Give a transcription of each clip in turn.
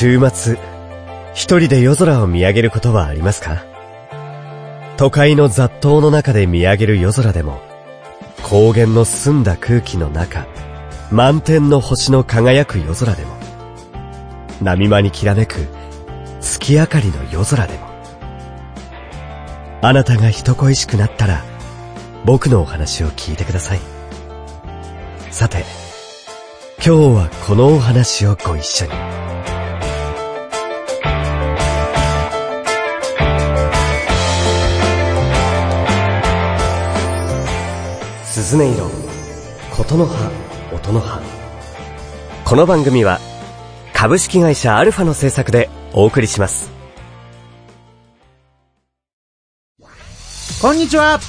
週末、一人で夜空を見上げることはありますか？都会の雑踏の中で見上げる夜空でも、高原の澄んだ空気の中、満天の星の輝く夜空でも、波間にきらめく月明かりの夜空でも、あなたが人恋しくなったら、僕のお話を聞いてください。さて、今日はこのお話をご一緒に。鈴音色、琴の葉、音の葉。この番組は、株式会社アルファの制作でお送りします。こんにちは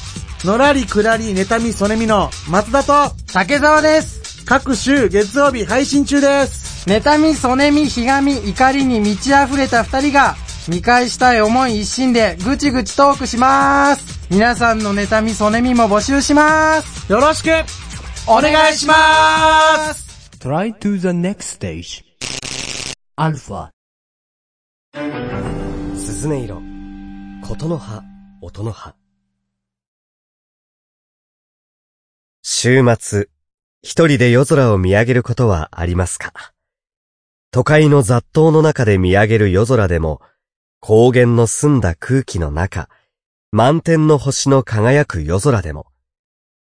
のらりくらり妬みそねみの松田と竹澤です。各週月曜日配信中です。妬み、そねみ、ひがみ、怒りに満ち溢れた二人が、見返したい思い一心でぐちぐちトークしまーす。皆さんの妬み、そねみも募集しまーす。よろしくお願いしまーす Try to the next stage. Alpha. 鈴音色、琴の葉、音の葉。週末、一人で夜空を見上げることはありますか？都会の雑踏の中で見上げる夜空でも、高原の澄んだ空気の中、満天の星の輝く夜空でも、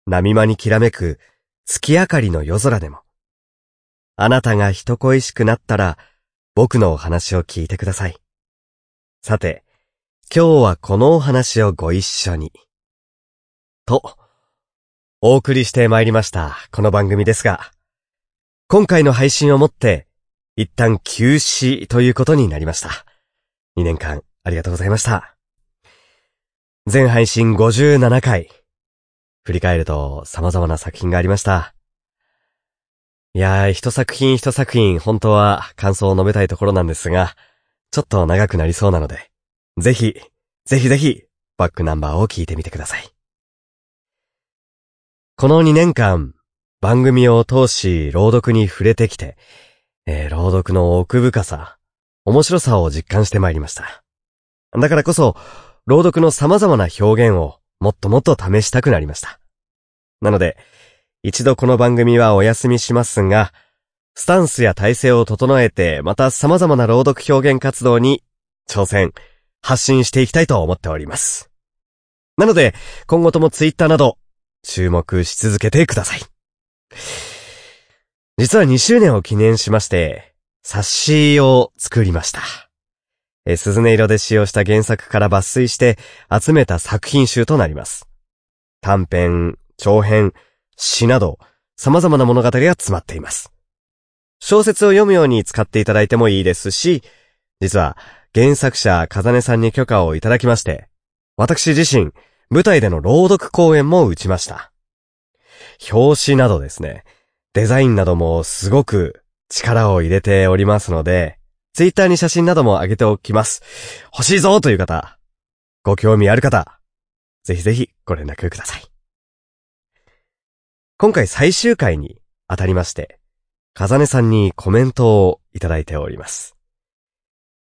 波間にきらめく月明かりの夜空でも、あなたが人恋しくなったら、僕のお話を聞いてください。さて、今日はこのお話をご一緒に。と、お送りしてまいりました、この番組ですが、今回の配信をもって、一旦休止ということになりました。2年間ありがとうございました。全配信57回。振り返ると様々な作品がありました。いやー、一作品一作品、本当は感想を述べたいところなんですが、ちょっと長くなりそうなので、ぜひ、ぜひぜひ、バックナンバーを聞いてみてください。この2年間、番組を通し朗読に触れてきて、えー朗読の奥深さ、面白さを実感してまいりました。だからこそ、朗読の様々な表現をもっともっと試したくなりました。なので、一度この番組はお休みしますが、スタンスや体勢を整えて、また様々な朗読表現活動に挑戦、発信していきたいと思っております。なので、今後ともツイッターなど、注目し続けてください。実は2周年を記念しまして、冊子を作りました。鈴音色で使用した原作から抜粋して集めた作品集となります。短編、長編、詩など、様々な物語が詰まっています。小説を読むように使っていただいてもいいですし、実は原作者風根さんに許可をいただきまして、私自身、舞台での朗読公演も打ちました。表紙などですね、デザインなどもすごく力を入れておりますので、ツイッターに写真なども上げておきます。欲しいぞという方、ご興味ある方、ぜひぜひご連絡ください。今回最終回にあたりまして、風根さんにコメントをいただいております。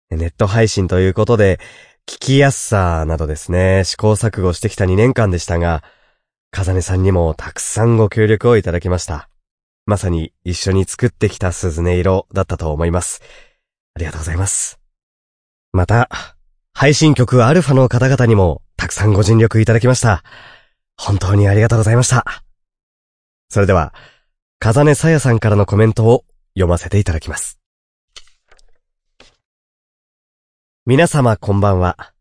ネット配信ということで、聞きやすさなどですね、試行錯誤してきた2年間でしたが、風根さんにもたくさんご協力をいただきました。まさに一緒に作ってきた鈴音色だったと思います。ありがとうございます。また、配信曲アルファの方々にもたくさんご尽力いただきました。本当にありがとうございました。それでは、風根さやさんからのコメントを読ませていただきます。皆様こんばんは。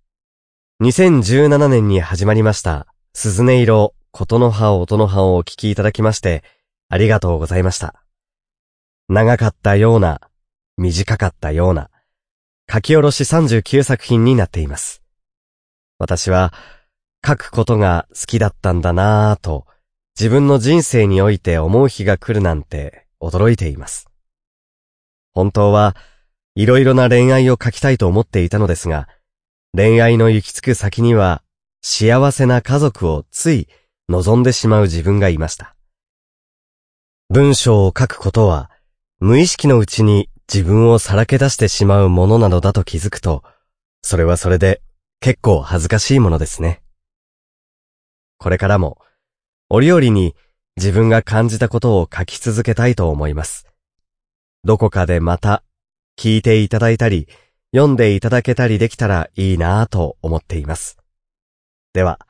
2017年に始まりました、鈴音色、琴の葉、音の葉をお聞きいただきまして、ありがとうございました。長かったような、短かったような、書き下ろし39作品になっています。私は、書くことが好きだったんだなぁと、自分の人生において思う日が来るなんて驚いています。本当は、いろいろな恋愛を書きたいと思っていたのですが、恋愛の行き着く先には、幸せな家族をつい望んでしまう自分がいました。文章を書くことは、無意識のうちに自分をさらけ出してしまうものなのだと気づくと、それはそれで結構恥ずかしいものですね。これからも、折々に自分が感じたことを書き続けたいと思います。どこかでまた聞いていただいたり、読んでいただけたりできたらいいなぁと思っています。では、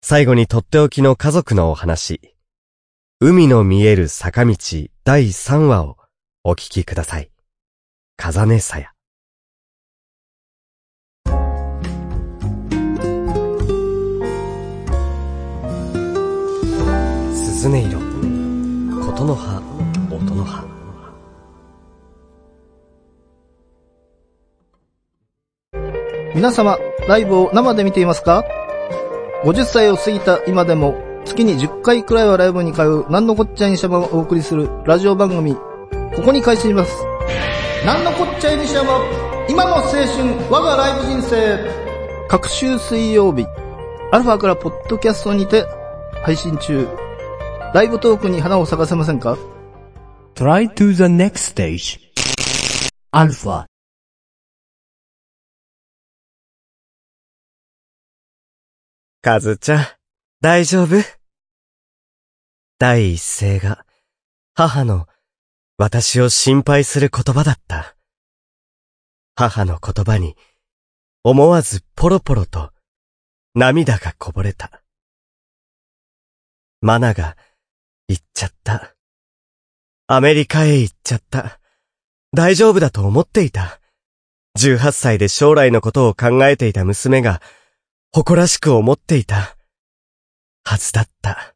最後にとっておきの家族のお話、海の見える坂道第3話をお聞きください。風根さや。鈴音色、琴の葉、音の葉。皆様、ライブを生で見ていますか ?50 歳を過ぎた今でも、月に10回くらいはライブに通う、なんのこっちゃいにしゃばをお送りするラジオ番組、ここに開始します。なんのこっちゃいにしゃば、今の青春、我がライブ人生。各週水曜日、アルファからポッドキャストにて配信中。ライブトークに花を咲かせませんか？Try to the next stage. Alpha. かずちゃん、大丈夫？第一声が、母の、私を心配する言葉だった。母の言葉に、思わずポロポロと、涙がこぼれた。マナが、行っちゃった。アメリカへ行っちゃった。大丈夫だと思っていた。18歳で将来のことを考えていた娘が、誇らしく思っていた。はずだった。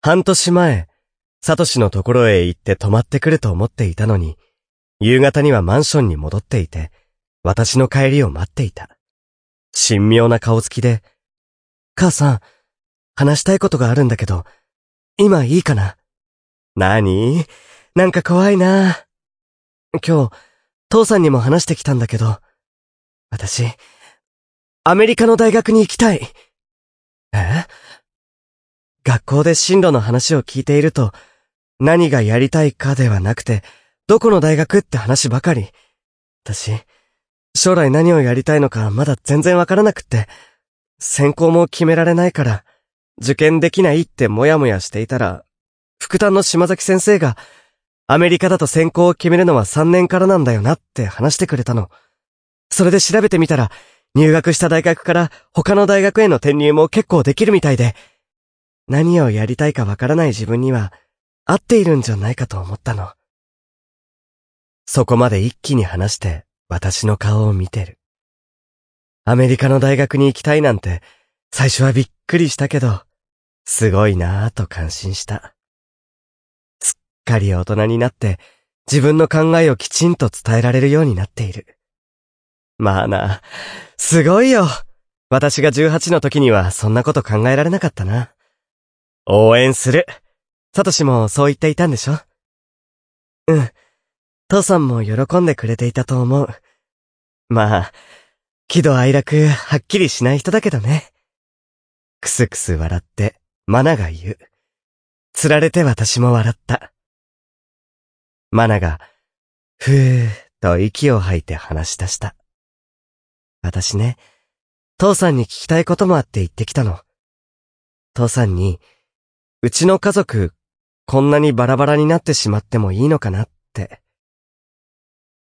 半年前、サトシのところへ行って泊まってくると思っていたのに、夕方にはマンションに戻っていて、私の帰りを待っていた。神妙な顔つきで、母さん、話したいことがあるんだけど、今いいかな？なになんか怖いな。今日、父さんにも話してきたんだけど、私、アメリカの大学に行きたい。え？学校で進路の話を聞いていると、何がやりたいかではなくて、どこの大学って話ばかり。私、将来何をやりたいのかまだ全然わからなくって、専攻も決められないから、受験できないってもやもやしていたら、副担の島崎先生が、アメリカだと専攻を決めるのは3年からなんだよなって話してくれたの。それで調べてみたら、入学した大学から他の大学への転入も結構できるみたいで、何をやりたいかわからない自分には合っているんじゃないかと思ったの。そこまで一気に話して私の顔を見てる。アメリカの大学に行きたいなんて最初はびっくりしたけど、すごいなぁと感心した。すっかり大人になって自分の考えをきちんと伝えられるようになっている。まあな、すごいよ。私が18の時にはそんなこと考えられなかったな。応援する。サトシもそう言っていたんでしょ？うん。父さんも喜んでくれていたと思う。まあ、喜怒哀楽はっきりしない人だけどね。くすくす笑って、マナが言う。釣られて私も笑った。マナが、ふーっと息を吐いて話し出した。私ね、父さんに聞きたいこともあって言ってきたの。父さんに、うちの家族、こんなにバラバラになってしまってもいいのかなって。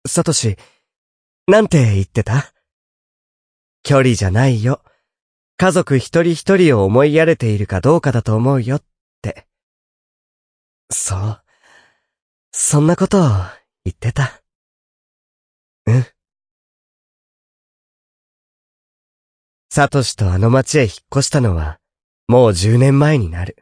サトシ、なんて言ってた？距離じゃないよ。家族一人一人を思いやれているかどうかだと思うよって。そう。そんなことを言ってた。うん。サトシとあの町へ引っ越したのは、もう10年前になる。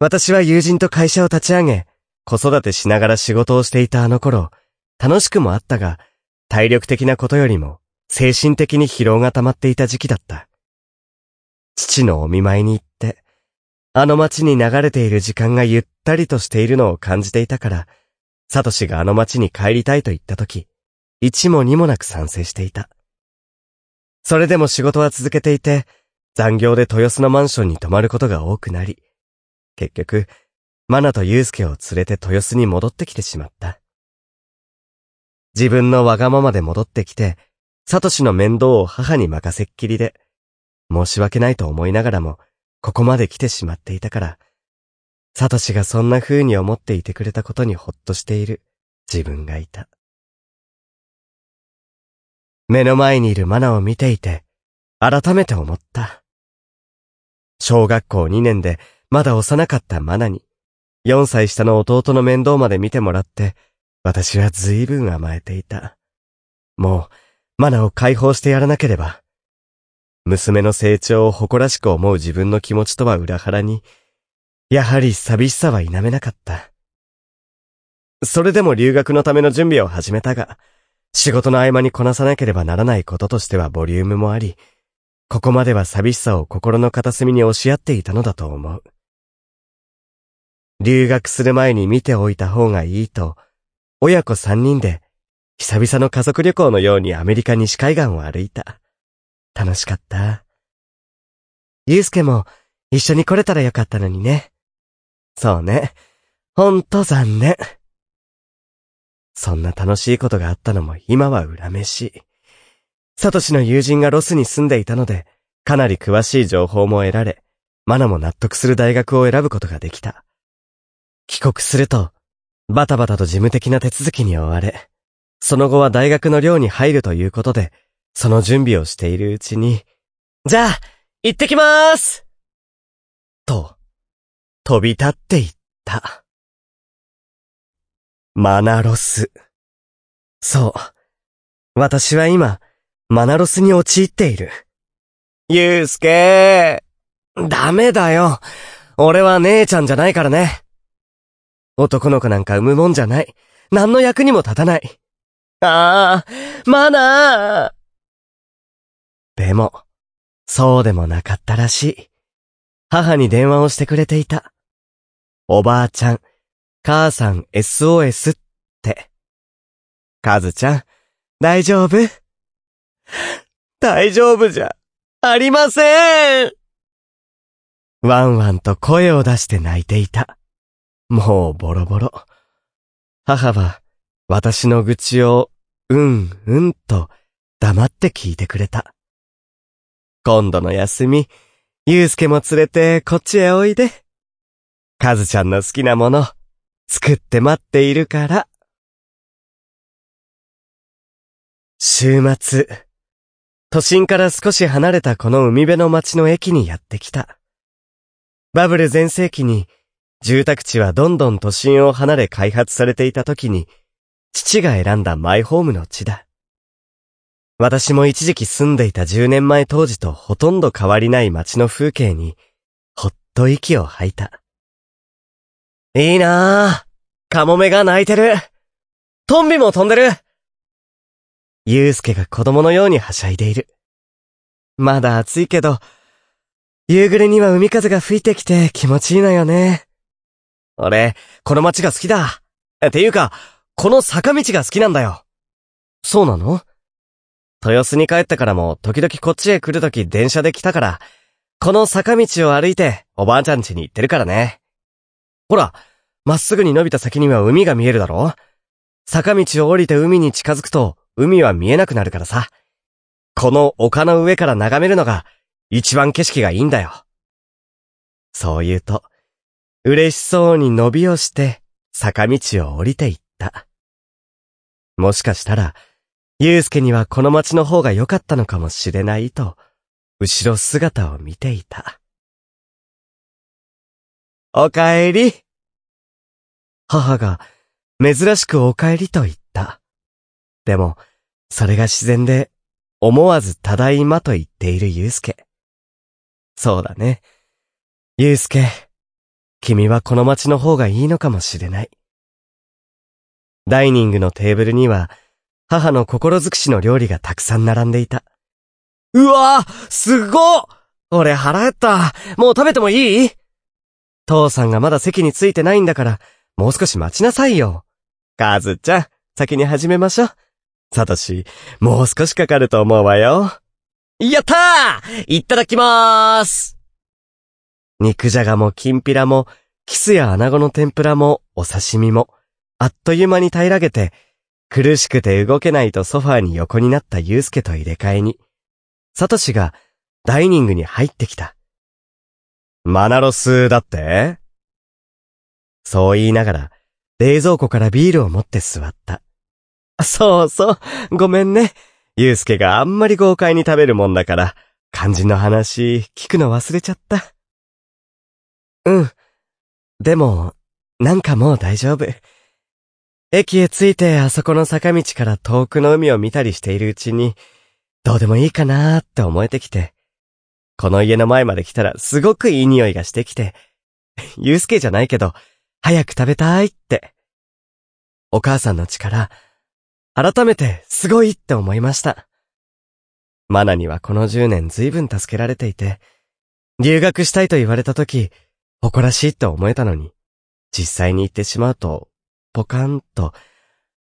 私は友人と会社を立ち上げ、子育てしながら仕事をしていたあの頃、楽しくもあったが、体力的なことよりも、精神的に疲労が溜まっていた時期だった。父のお見舞いに行って、あの街に流れている時間がゆったりとしているのを感じていたから、サトシがあの街に帰りたいと言った時、一も二もなく賛成していた。それでも仕事は続けていて、残業で豊洲のマンションに泊まることが多くなり、結局、マナとユウスケを連れて豊洲に戻ってきてしまった。自分のわがままで戻ってきて、サトシの面倒を母に任せっきりで、申し訳ないと思いながらも、ここまで来てしまっていたから、サトシがそんな風に思っていてくれたことにほっとしている自分がいた。目の前にいるマナを見ていて、改めて思った。小学校2年でまだ幼かったマナに、4歳下の弟の面倒まで見てもらって、私は随分甘えていた。もう、マナを解放してやらなければ。娘の成長を誇らしく思う自分の気持ちとは裏腹に、やはり寂しさは否めなかった。それでも留学のための準備を始めたが、仕事の合間にこなさなければならないこととしてはボリュームもあり、ここまでは寂しさを心の片隅に押し合っていたのだと思う。留学する前に見ておいた方がいいと、親子三人で、久々の家族旅行のようにアメリカ西海岸を歩いた。楽しかった。ゆうすけも一緒に来れたらよかったのにね。そうね。ほんと残念。そんな楽しいことがあったのも今は恨めしい。サトシの友人がロスに住んでいたので、かなり詳しい情報も得られ、マナも納得する大学を選ぶことができた。帰国すると、バタバタと事務的な手続きに追われ、その後は大学の寮に入るということで、その準備をしているうちに、じゃあ、行ってきまーすと、飛び立っていった。マナロス。そう。私は今、マナロスに陥っている。ゆうすけー。ダメだよ。俺は姉ちゃんじゃないからね。男の子なんか産むもんじゃない。何の役にも立たない。ああ、マナー。でも、そうでもなかったらしい。母に電話をしてくれていた。おばあちゃん、母さん SOS って。カズちゃん、大丈夫？大丈夫じゃ、ありませんワンワンと声を出して泣いていた。もうボロボロ。母は、私の愚痴を、うん、うんと、黙って聞いてくれた。今度の休み、ゆうすけも連れてこっちへおいで。かずちゃんの好きなもの、作って待っているから。週末、都心から少し離れたこの海辺の町の駅にやってきた。バブル全盛期に、住宅地はどんどん都心を離れ開発されていた時に、父が選んだマイホームの地だ。私も一時期住んでいた10年前当時とほとんど変わりない街の風景に、ほっと息を吐いた。いいなぁ。カモメが鳴いてる。トンビも飛んでる。ゆうすけが子供のようにはしゃいでいる。まだ暑いけど、夕暮れには海風が吹いてきて気持ちいいのよね。俺、この街が好きだ。っていうか、この坂道が好きなんだよ。そうなの？豊洲に帰ってからも時々こっちへ来るとき電車で来たから、この坂道を歩いておばあちゃん家に行ってるからね。ほら、まっすぐに伸びた先には海が見えるだろ？坂道を降りて海に近づくと海は見えなくなるからさ。この丘の上から眺めるのが一番景色がいいんだよ。そう言うと、嬉しそうに伸びをして坂道を降りていった。もしかしたら、ゆうすけにはこの街の方が良かったのかもしれないと、後ろ姿を見ていた。おかえり。母が珍しくおかえりと言った。でも、それが自然で、思わずただいまと言っているゆうすけ。そうだね。ゆうすけ、君はこの街の方がいいのかもしれない。ダイニングのテーブルには、母の心尽くしの料理がたくさん並んでいた。うわぁすごっ俺腹減った。もう食べてもいい？父さんがまだ席についてないんだから、もう少し待ちなさいよ。カズちゃん、先に始めましょう。サトシ、もう少しかかると思うわよ。やったーいただきまーす肉じゃがもきんぴらも、キスや穴子の天ぷらもお刺身も、あっという間に平らげて、苦しくて動けないとソファーに横になったユうスケと入れ替えに、サトシがダイニングに入ってきた。マナロスだって？そう言いながら、冷蔵庫からビールを持って座った。そうそう、ごめんね。ゆうすけがあんまり豪快に食べるもんだから、肝心の話聞くの忘れちゃった。うん。でも、なんかもう大丈夫。駅へ着いてあそこの坂道から遠くの海を見たりしているうちに、どうでもいいかなーって思えてきて、この家の前まで来たらすごくいい匂いがしてきて、ゆうすけじゃないけど、早く食べたいって。お母さんの力、改めてすごいって思いました。マナにはこの10年随分助けられていて、留学したいと言われた時、誇らしいって思えたのに、実際に行ってしまうと、ポカンと、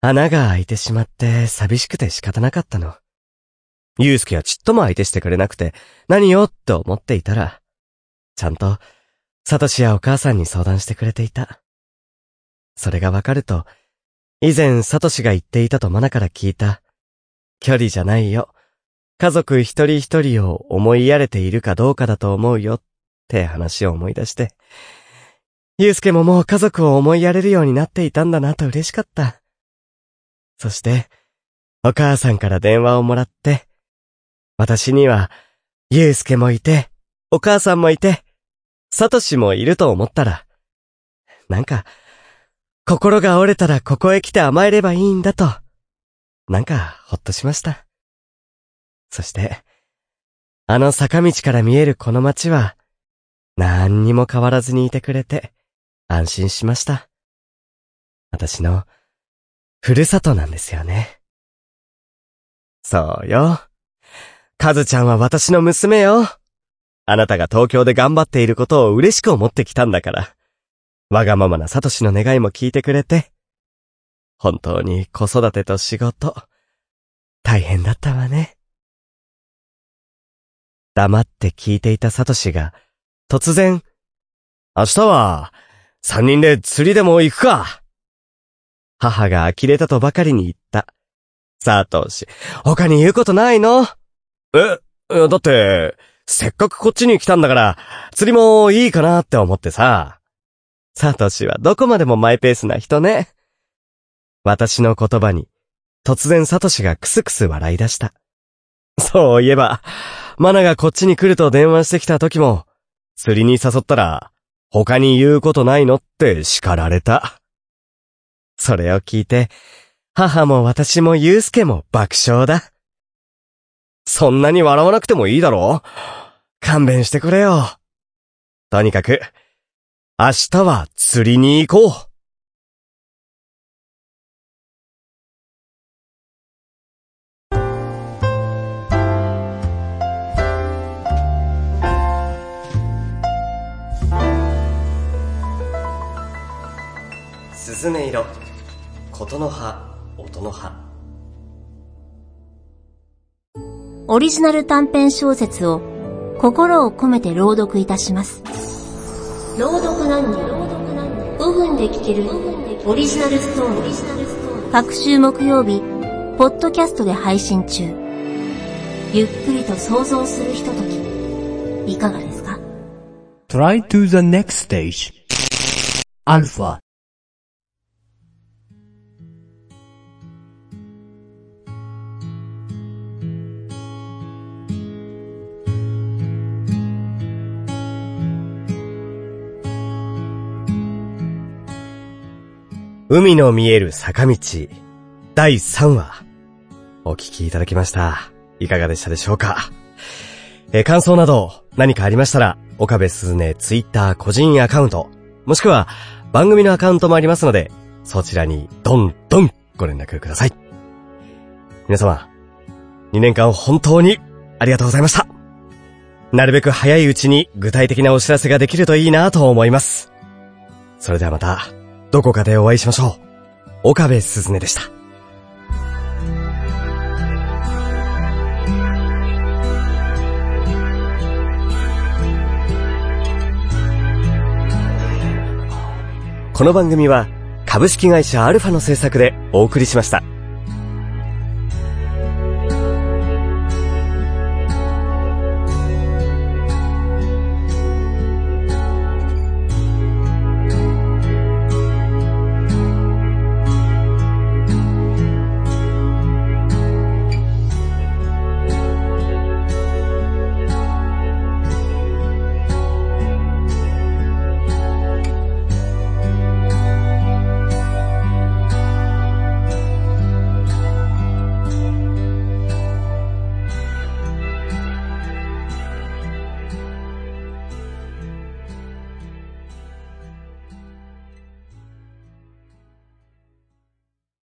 穴が開いてしまって寂しくて仕方なかったの。ゆうすけはちっとも相手してくれなくて、何よって思っていたら、ちゃんと、サトシやお母さんに相談してくれていた。それがわかると、以前サトシが言っていたとマナから聞いた、距離じゃないよ。家族一人一人を思いやれているかどうかだと思うよって話を思い出して、ゆうすけももう家族を思いやれるようになっていたんだなと嬉しかった。そして、お母さんから電話をもらって、私には、ゆうすけもいて、お母さんもいて、サトシもいると思ったら、なんか、心が折れたらここへ来て甘えればいいんだと、なんかほっとしました。そして、あの坂道から見えるこの街は、何にも変わらずにいてくれて、安心しました。私の、ふるさとなんですよね。そうよ。カズちゃんは私の娘よ。あなたが東京で頑張っていることを嬉しく思ってきたんだから。わがままなサトシの願いも聞いてくれて。本当に子育てと仕事、大変だったわね。黙って聞いていたサトシが、突然、明日は、三人で釣りでも行くか。母が呆れたとばかりに言った。サトシ、他に言うことないの？え、だって、せっかくこっちに来たんだから、釣りもいいかなって思ってさ。サトシはどこまでもマイペースな人ね。私の言葉に、突然サトシがクスクス笑い出した。そういえば、マナがこっちに来ると電話してきた時も、釣りに誘ったら、他に言うことないのって叱られた。それを聞いて、母も私もユうスケも爆笑だ。そんなに笑わなくてもいいだろ勘弁してくれよ。とにかく、明日は釣りに行こう。鈴音色、琴の葉、音の葉。オリジナル短編小説を心を込めて朗読いたします。朗読何人5分で聞けるオリジナルストーリー。各週木曜日、ポッドキャストで配信中。ゆっくりと想像するひととき、いかがですか？Try to the next stage.Alpha 海の見える坂道、第3話、お聞きいただきました。いかがでしたでしょうか？え感想など何かありましたら、岡部すずねツイッター個人アカウント、もしくは番組のアカウントもありますので、そちらにどんどんご連絡ください。皆様、2年間本当にありがとうございました。なるべく早いうちに具体的なお知らせができるといいなと思います。それではまた、どこかでお会いしましょう。岡部すずねでした。この番組は株式会社アルファの制作でお送りしました。